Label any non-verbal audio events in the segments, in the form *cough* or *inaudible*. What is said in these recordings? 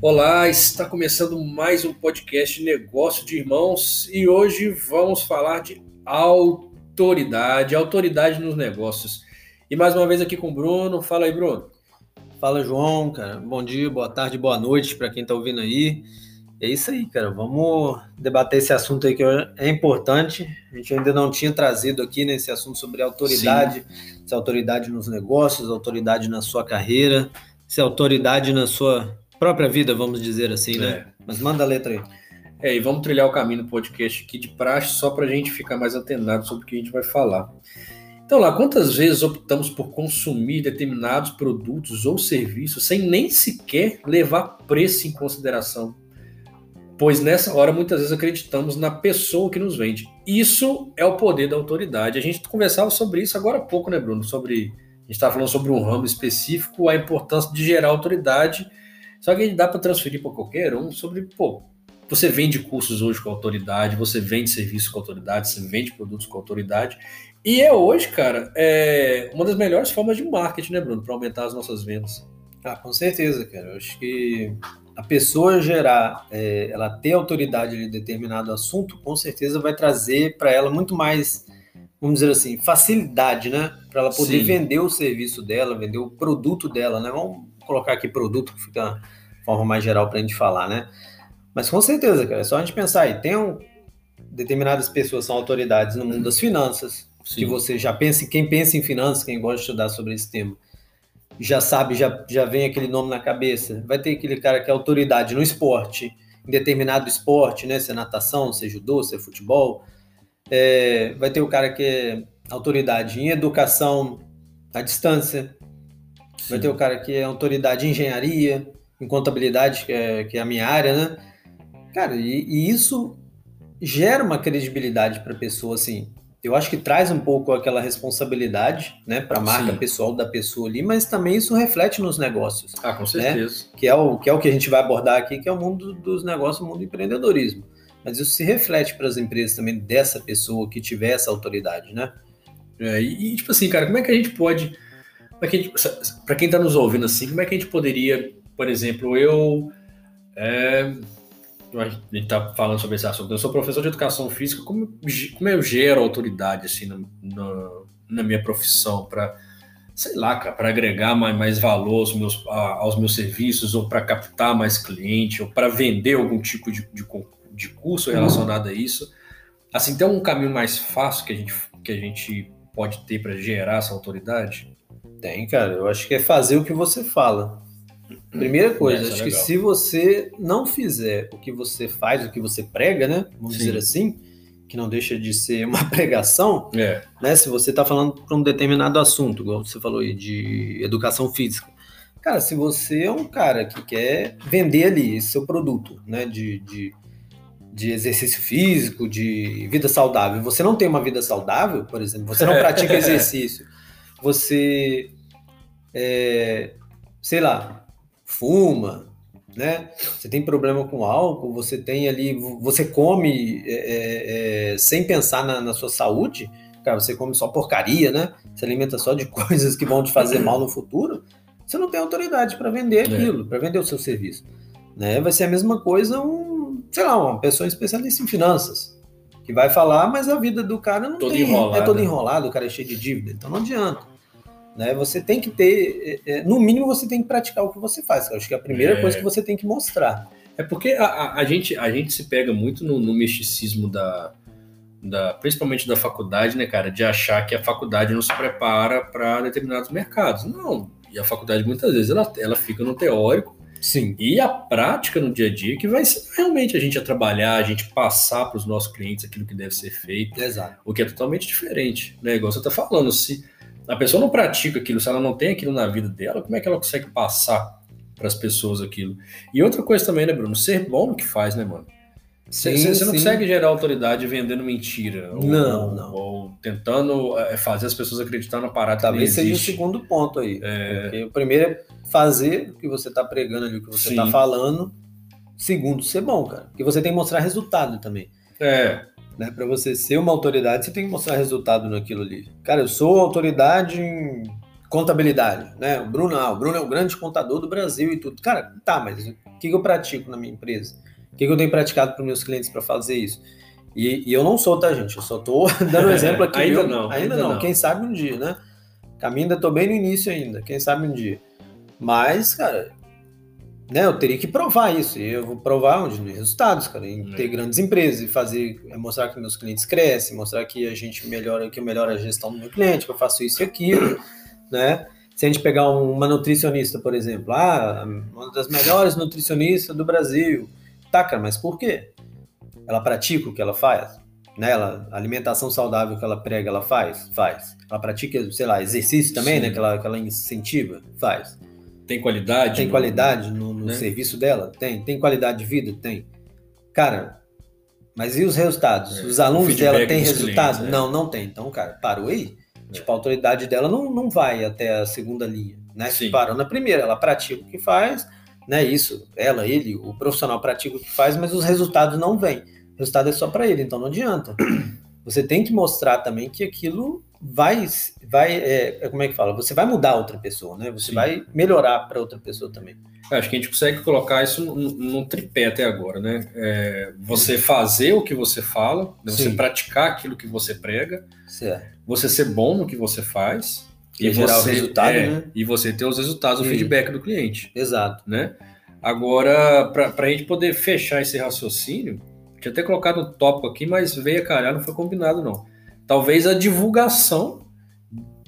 Olá, está começando mais um podcast Negócio de Irmãos e hoje vamos falar de autoridade, autoridade nos negócios. E mais uma vez aqui com o Bruno. Fala aí, Bruno. Fala, João, cara. Bom dia, boa tarde, boa noite para quem está ouvindo aí. É isso aí, cara. Vamos debater esse assunto aí que é importante. A gente ainda não tinha trazido aqui nesse né, assunto sobre autoridade, Sim. se autoridade nos negócios, autoridade na sua carreira, se autoridade na sua própria vida, vamos dizer assim, né? É. Mas manda a letra aí. É, e vamos trilhar o caminho do podcast aqui de praxe só para a gente ficar mais antenado sobre o que a gente vai falar. Então, lá, quantas vezes optamos por consumir determinados produtos ou serviços sem nem sequer levar preço em consideração? Pois nessa hora muitas vezes acreditamos na pessoa que nos vende. Isso é o poder da autoridade. A gente conversava sobre isso agora há pouco, né, Bruno? Sobre a gente estava falando sobre um ramo específico, a importância de gerar autoridade só que dá para transferir para qualquer um sobre, pô, você vende cursos hoje com autoridade, você vende serviços com autoridade, você vende produtos com autoridade. E é hoje, cara, é uma das melhores formas de marketing, né, Bruno, para aumentar as nossas vendas. Ah, com certeza, cara. Eu acho que a pessoa gerar, é, ela ter autoridade em determinado assunto, com certeza vai trazer para ela muito mais, vamos dizer assim, facilidade, né? Para ela poder Sim. vender o serviço dela, vender o produto dela, né? Vamos colocar aqui produto, que fica a forma mais geral para a gente falar, né? Mas com certeza, cara, é só a gente pensar aí, tem um, determinadas pessoas são autoridades no mundo das finanças, Sim. que você já pensa, quem pensa em finanças, quem gosta de estudar sobre esse tema, já sabe, já, já vem aquele nome na cabeça. Vai ter aquele cara que é autoridade no esporte, em determinado esporte, né? Se é natação, se é judô, se é futebol. É, vai ter o cara que é autoridade em educação à distância. Sim. Vai ter o cara que é autoridade em engenharia, em contabilidade, que é, que é a minha área, né? Cara, e, e isso gera uma credibilidade para a pessoa, assim. Eu acho que traz um pouco aquela responsabilidade, né, para a marca Sim. pessoal da pessoa ali, mas também isso reflete nos negócios. Ah, com né? certeza. Né? Que, é o, que é o que a gente vai abordar aqui, que é o mundo dos negócios, o mundo do empreendedorismo. Mas isso se reflete para as empresas também dessa pessoa que tiver essa autoridade, né? É, e, tipo assim, cara, como é que a gente pode para quem está nos ouvindo assim, como é que a gente poderia, por exemplo, eu. É, a gente está falando sobre esse assunto. Eu sou professor de educação física, como, como eu gero autoridade assim na, na, na minha profissão para, sei lá, para agregar mais, mais valor aos meus, aos meus serviços, ou para captar mais cliente, ou para vender algum tipo de, de, de curso relacionado a isso. Assim, tem um caminho mais fácil que a gente, que a gente pode ter para gerar essa autoridade? Tem, cara. Eu acho que é fazer o que você fala. Primeira coisa, acho é que se você não fizer o que você faz, o que você prega, né? Vamos Sim. dizer assim, que não deixa de ser uma *laughs* pregação, é. né? Se você está falando para um determinado assunto, igual você falou aí, de educação física. Cara, se você é um cara que quer vender ali seu produto, né? De, de, de exercício físico, de vida saudável, você não tem uma vida saudável, por exemplo, você não pratica *laughs* exercício você, é, sei lá, fuma, né? Você tem problema com álcool, você tem ali, você come é, é, é, sem pensar na, na, sua saúde, cara, você come só porcaria, né? Se alimenta só de *laughs* coisas que vão te fazer mal no futuro, você não tem autoridade para vender é. aquilo, para vender o seu serviço. Né? Vai ser a mesma coisa um, sei lá, uma pessoa especialista em finanças que vai falar, mas a vida do cara não todo tem, enrolado. é todo enrolado, o cara é cheio de dívida, então não adianta. Né? Você tem que ter, é, é, no mínimo, você tem que praticar o que você faz. Eu acho que é a primeira é. coisa que você tem que mostrar. É porque a, a, a, gente, a gente se pega muito no, no misticismo da, da, principalmente da faculdade, né, cara, de achar que a faculdade nos prepara para determinados mercados. Não, e a faculdade muitas vezes ela, ela fica no teórico. Sim. E a prática no dia a dia que vai ser realmente a gente a trabalhar, a gente passar para os nossos clientes aquilo que deve ser feito. Exato. O que é totalmente diferente, né? Igual você está falando, se a pessoa não pratica aquilo, se ela não tem aquilo na vida dela, como é que ela consegue passar para as pessoas aquilo? E outra coisa também, né, Bruno? Ser bom no que faz, né, mano? Você, você não consegue gerar autoridade vendendo mentira. Não, ou, não. Ou tentando é, fazer as pessoas acreditar na parada Talvez seja o segundo ponto aí. É... o primeiro é fazer o que você está pregando ali, o que você está falando. Segundo, ser bom, cara. Porque você tem que mostrar resultado também. É. Né? Para você ser uma autoridade, você tem que mostrar resultado naquilo ali. Cara, eu sou autoridade em contabilidade, né? O Bruno, ah, o Bruno é o grande contador do Brasil e tudo. Cara, tá, mas o que eu pratico na minha empresa? O que eu tenho praticado para meus clientes para fazer isso? E, e, eu não sou, tá, gente? Eu só tô *laughs* dando um exemplo aqui. ainda, não, ainda, ainda não. Quem sabe um dia, né? Caminho ainda tô bem no início ainda. Quem sabe um dia. Mas, cara, né, eu teria que provar isso. E eu vou provar onde? Nos resultados, cara. Em ter grandes empresas e fazer, é mostrar que meus clientes crescem, mostrar que a gente melhora, que eu melhoro a gestão do meu cliente, que eu faço isso e aquilo, né? Se a gente pegar uma nutricionista, por exemplo, ah, uma das melhores nutricionistas do Brasil. Tá, cara, mas por quê? Ela pratica o que ela faz? Né? Ela, a alimentação saudável que ela prega, ela faz? Faz. Ela pratica, sei lá, exercício também, né? Que ela, que ela incentiva? Faz. Tem qualidade? Tem no, qualidade no, no né? serviço dela? Tem. Tem qualidade de vida? Tem. Cara, mas e os resultados? É. Os alunos dela têm resultado? Clientes, é. Não, não tem. Então, cara, parou aí. É. Tipo, a autoridade dela não, não vai até a segunda linha, né? Sim. Parou na primeira, ela pratica o que faz, né? Isso, ela, ele, o profissional pratica o que faz, mas os resultados não vêm. O resultado é só para ele, então não adianta. Você tem que mostrar também que aquilo vai, vai é, é, como é que fala? Você vai mudar outra pessoa, né? Você Sim. vai melhorar para outra pessoa também. Acho que a gente consegue colocar isso num, tripé até agora, né? É, você fazer o que você fala, né? você praticar aquilo que você prega, certo. você ser bom no que você faz e, e gerar você, o resultado, é, né? E você ter os resultados, o feedback do cliente. Exato. Né? Agora, para a gente poder fechar esse raciocínio, tinha até colocado um tópico aqui, mas veio a calhar, não foi combinado não talvez a divulgação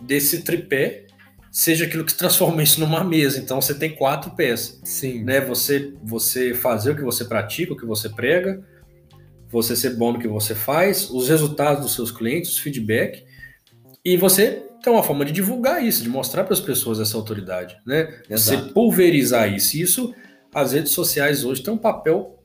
desse tripé seja aquilo que transforma isso numa mesa. Então você tem quatro pés. Sim. Né? Você, você fazer o que você pratica, o que você prega, você ser bom no que você faz, os resultados dos seus clientes, os feedback, e você tem uma forma de divulgar isso, de mostrar para as pessoas essa autoridade, né? Exato. Você pulverizar isso. Isso, as redes sociais hoje têm um papel,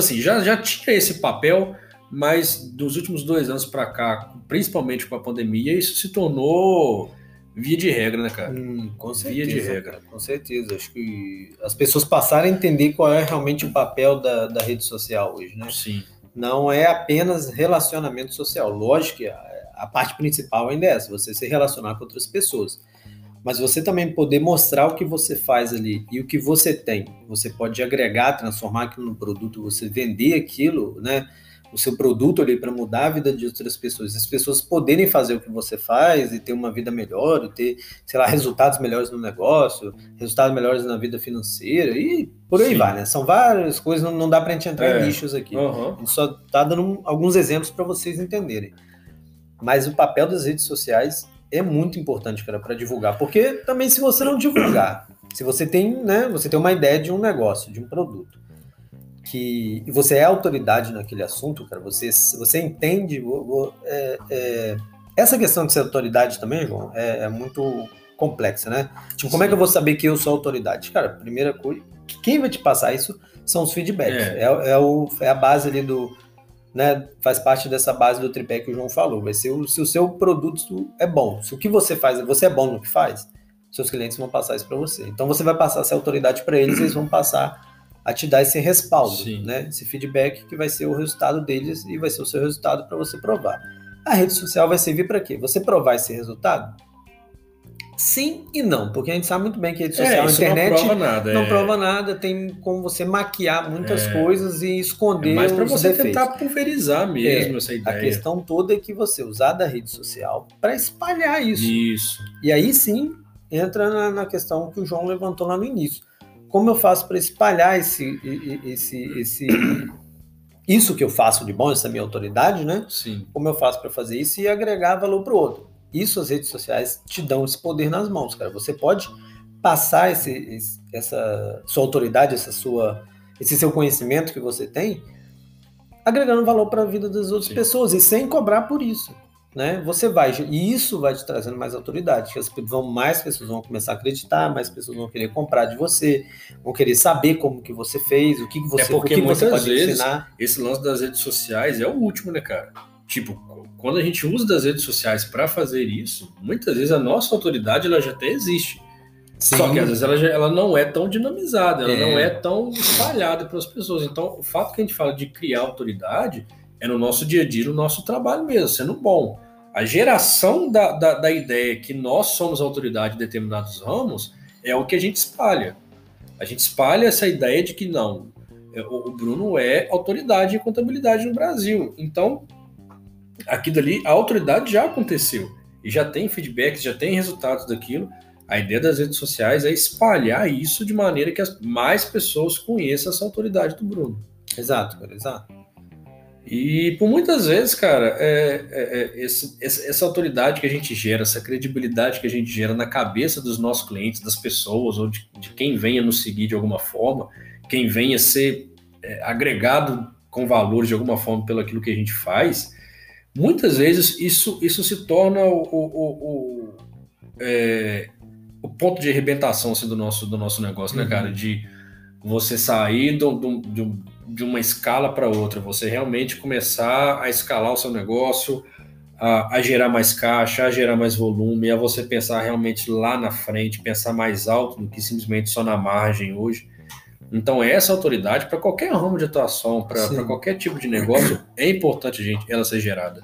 assim, já, já tinha esse papel mas dos últimos dois anos para cá, principalmente com a pandemia, isso se tornou via de regra, né, cara? Hum, com certeza. Via de regra. Com certeza. Acho que as pessoas passaram a entender qual é realmente o papel da, da rede social hoje, né? Sim. Não é apenas relacionamento social. Lógico que a, a parte principal ainda é essa, você se relacionar com outras pessoas. Mas você também poder mostrar o que você faz ali e o que você tem. Você pode agregar, transformar aquilo no produto, você vender aquilo, né? o seu produto ali para mudar a vida de outras pessoas, as pessoas poderem fazer o que você faz e ter uma vida melhor, ter, sei lá, resultados melhores no negócio, resultados melhores na vida financeira e por aí Sim. vai, né? São várias coisas, não, não dá para a gente entrar é. em nichos aqui. Uhum. A gente só tá dando alguns exemplos para vocês entenderem. Mas o papel das redes sociais é muito importante, cara, para divulgar, porque também se você não divulgar, se você tem, né, você tem uma ideia de um negócio, de um produto, que você é autoridade naquele assunto, cara, você, você entende. É, é, essa questão de ser autoridade também, João, é, é muito complexa, né? Tipo, como é que eu vou saber que eu sou autoridade? Cara, primeira coisa, quem vai te passar isso são os feedbacks. É, é, é, o, é a base ali do. Né, faz parte dessa base do tripé que o João falou. Vai ser o, se o seu produto é bom, se o que você faz, você é bom no que faz, seus clientes vão passar isso para você. Então você vai passar essa autoridade para eles, eles vão passar a te dar esse respaldo, Sim. né? Esse feedback que vai ser o resultado deles e vai ser o seu resultado para você provar. A rede social vai servir para quê? Você provar esse resultado? Sim e não, porque a gente sabe muito bem que a rede é, social, é, a internet não prova nada, não é... prova nada, tem como você maquiar muitas é... coisas e esconder é mais para você defeitos. tentar pulverizar mesmo é, essa ideia. A questão toda é que você usar da rede social para espalhar isso. Isso. E aí sim entra na, na questão que o João levantou lá no início como eu faço para espalhar esse, esse, esse, isso que eu faço de bom, essa minha autoridade, né? Sim. Como eu faço para fazer isso e agregar valor para o outro. Isso as redes sociais te dão esse poder nas mãos, cara. Você pode passar esse, esse, essa sua autoridade, essa sua, esse seu conhecimento que você tem, agregando valor para a vida das outras Sim. pessoas e sem cobrar por isso né? Você vai e isso vai te trazendo mais autoridade, que as vão mais pessoas vão começar a acreditar, mais pessoas vão querer comprar de você, vão querer saber como que você fez, o que, que você, é porque o que muitas você pode vezes, ensinar. Esse lance das redes sociais é o último, né, cara? Tipo, quando a gente usa das redes sociais para fazer isso, muitas vezes a nossa autoridade ela já até existe. Sim. Só que às vezes ela, já, ela não é tão dinamizada, ela é. não é tão espalhada para as pessoas. Então, o fato que a gente fala de criar autoridade é no nosso dia a dia, no nosso trabalho mesmo, sendo bom. A geração da, da, da ideia que nós somos autoridade em determinados ramos é o que a gente espalha. A gente espalha essa ideia de que não, é, o Bruno é autoridade em contabilidade no Brasil. Então, aquilo ali, a autoridade já aconteceu e já tem feedbacks, já tem resultados daquilo. A ideia das redes sociais é espalhar isso de maneira que as mais pessoas conheçam essa autoridade do Bruno. Exato, cara, exato. E por muitas vezes, cara, é, é, é esse, essa autoridade que a gente gera, essa credibilidade que a gente gera na cabeça dos nossos clientes, das pessoas, ou de, de quem venha nos seguir de alguma forma, quem venha ser é, agregado com valor de alguma forma pelo aquilo que a gente faz, muitas vezes isso, isso se torna o, o, o, é, o ponto de arrebentação assim, do, nosso, do nosso negócio, né, uhum. cara? De você sair do, do, do de uma escala para outra, você realmente começar a escalar o seu negócio, a, a, gerar mais caixa, a gerar mais volume, a você pensar realmente lá na frente, pensar mais alto do que simplesmente só na margem hoje. Então, essa autoridade, para qualquer ramo de atuação, para qualquer tipo de negócio, *coughs* é importante, gente, ela ser gerada.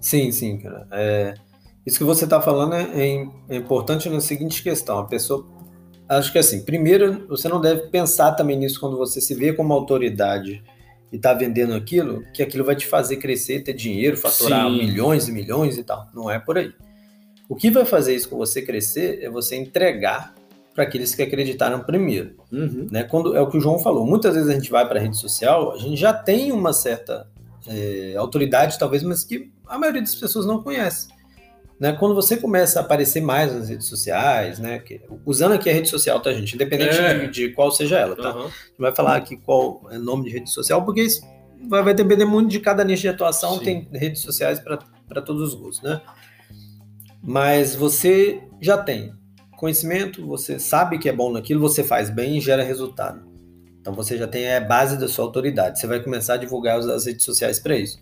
Sim, sim, cara. É, isso que você está falando é, é, é importante na seguinte questão: a pessoa acho que assim, primeiro, você não deve pensar também nisso quando você se vê como autoridade e está vendendo aquilo, que aquilo vai te fazer crescer, ter dinheiro, faturar Sim. milhões e milhões e tal. Não é por aí. O que vai fazer isso com você crescer é você entregar para aqueles que acreditaram primeiro. Uhum. Né? Quando, é o que o João falou. Muitas vezes a gente vai para a rede social, a gente já tem uma certa é, autoridade, talvez, mas que a maioria das pessoas não conhece. Né, quando você começa a aparecer mais nas redes sociais, né, que, usando aqui a rede social, tá, gente? Independente é. de, de, qual seja ela, tá? Uhum. A gente vai falar aqui qual é o nome de rede social, porque isso vai, vai depender muito de cada nicho de atuação, Sim. tem redes sociais para todos os gostos, né? Mas você já tem conhecimento, você sabe que é bom naquilo, você faz bem e gera resultado. Então você já tem a base da sua autoridade. Você vai começar a divulgar as redes sociais para isso.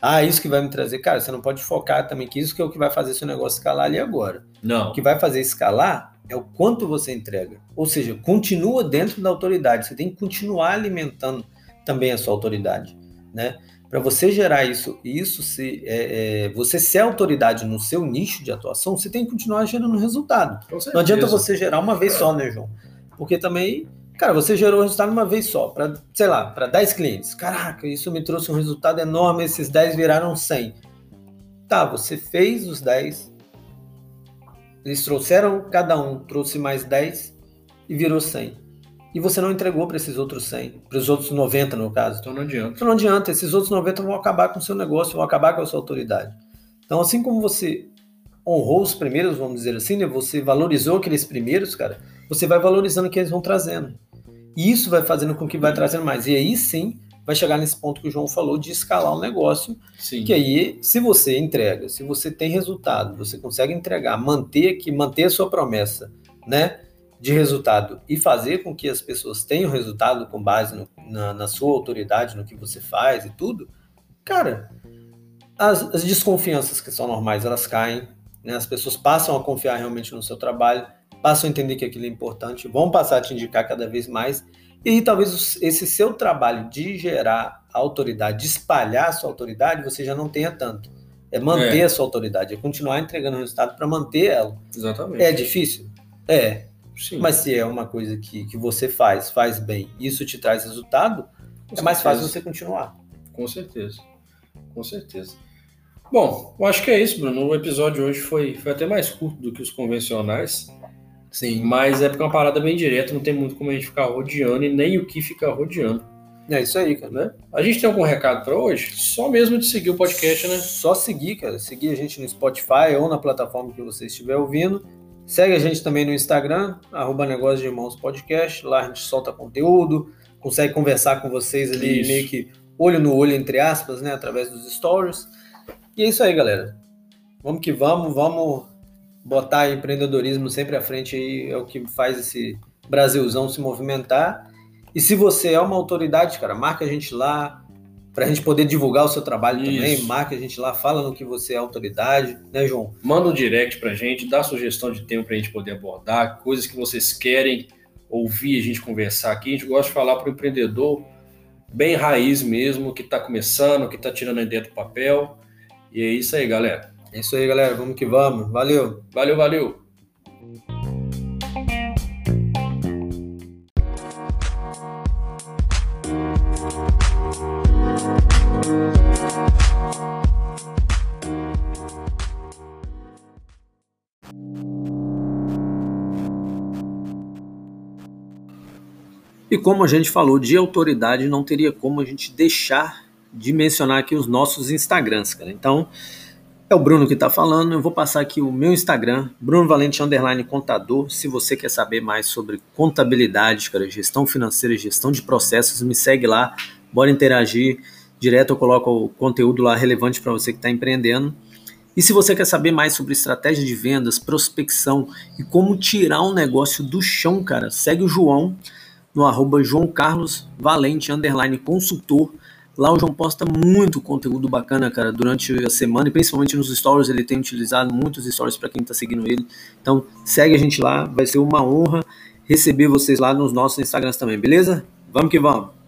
Ah, isso que vai me trazer. Cara, você não pode focar também que isso que é o que vai fazer seu negócio escalar ali agora. Não. O que vai fazer escalar é o quanto você entrega. Ou seja, continua dentro da autoridade. Você tem que continuar alimentando também a sua autoridade, né? Para você gerar isso, isso se é, é, você ser autoridade no seu nicho de atuação, você tem que continuar gerando resultado. Não adianta você gerar uma vez só, né, João? Porque também Cara, você gerou o resultado uma vez só, para, sei lá, para 10 clientes. Caraca, isso me trouxe um resultado enorme, esses 10 viraram 100. Tá, você fez os 10, eles trouxeram, cada um trouxe mais 10 e virou 100. E você não entregou para esses outros 100, para os outros 90 no caso. Então não adianta. Então não adianta, esses outros 90 vão acabar com o seu negócio, vão acabar com a sua autoridade. Então assim como você honrou os primeiros, vamos dizer assim, né? você valorizou aqueles primeiros, cara, você vai valorizando o que eles vão trazendo. E isso vai fazendo com que vai trazendo mais. E aí sim vai chegar nesse ponto que o João falou de escalar o um negócio. Sim. Que aí, se você entrega, se você tem resultado, você consegue entregar, manter que manter a sua promessa, né? De resultado e fazer com que as pessoas tenham resultado com base no, na, na, sua autoridade, no que você faz e tudo, cara, as, as desconfianças que são normais elas caem, né? as pessoas passam a confiar realmente no seu trabalho passam a entender que aquilo é importante, vão passar a te indicar cada vez mais, e talvez esse seu trabalho de gerar autoridade, de espalhar a sua autoridade, você já não tenha tanto. É manter é. a sua autoridade, é continuar entregando resultado para manter ela. Exatamente. É difícil? É. Sim. Mas se é uma coisa que, que você faz, faz bem, isso te traz resultado, Com é mais certeza. fácil você continuar. Com certeza. Com certeza. Bom, eu acho que é isso, Bruno. O episódio hoje foi, foi até mais curto do que os convencionais. Sim. Mas é porque é uma parada bem direta, não tem muito como a gente ficar rodeando e nem o que ficar rodeando. É isso aí, cara. Né? A gente tem algum recado para hoje? Só mesmo de seguir o podcast, né? Só seguir, cara. Seguir a gente no Spotify ou na plataforma que você estiver ouvindo. Segue a gente também no Instagram, arroba Negócio de Irmãos Podcast. Lá a gente solta conteúdo, consegue conversar com vocês ali isso. meio que olho no olho, entre aspas, né? Através dos stories. E é isso aí, galera. Vamos que vamos, vamos botar empreendedorismo sempre à frente aí é o que faz esse Brasilzão se movimentar. E se você é uma autoridade, cara, marca a gente lá para a gente poder divulgar o seu trabalho Isso. também. Marca a gente lá, fala no que você é autoridade, né, João? Manda um direct para a gente, dá sugestão de tema para a gente poder abordar, coisas que vocês querem ouvir a gente conversar aqui. A gente gosta de falar para o empreendedor bem raiz mesmo, que está começando, que está tirando a ideia do papel. E é isso aí, galera. É isso aí, galera. Vamos que vamos. Valeu. Valeu, valeu. E como a gente falou de autoridade, não teria como a gente deixar de mencionar aqui os nossos Instagrams, cara. Então, é o Bruno que está falando. Eu vou passar aqui o meu Instagram, Bruno Valente Underline Contador. Se você quer saber mais sobre contabilidade, cara, gestão financeira, gestão de processos, me segue lá. Bora interagir. Direto eu coloco o conteúdo lá relevante para você que está empreendendo. E se você quer saber mais sobre estratégia de vendas, prospecção e como tirar um negócio do chão, cara, segue o João no arroba João Carlos Valente underline consultor. Lá o João posta muito conteúdo bacana, cara, durante a semana e principalmente nos stories. Ele tem utilizado muitos stories para quem está seguindo ele. Então segue a gente lá, vai ser uma honra receber vocês lá nos nossos Instagrams também, beleza? Vamos que vamos!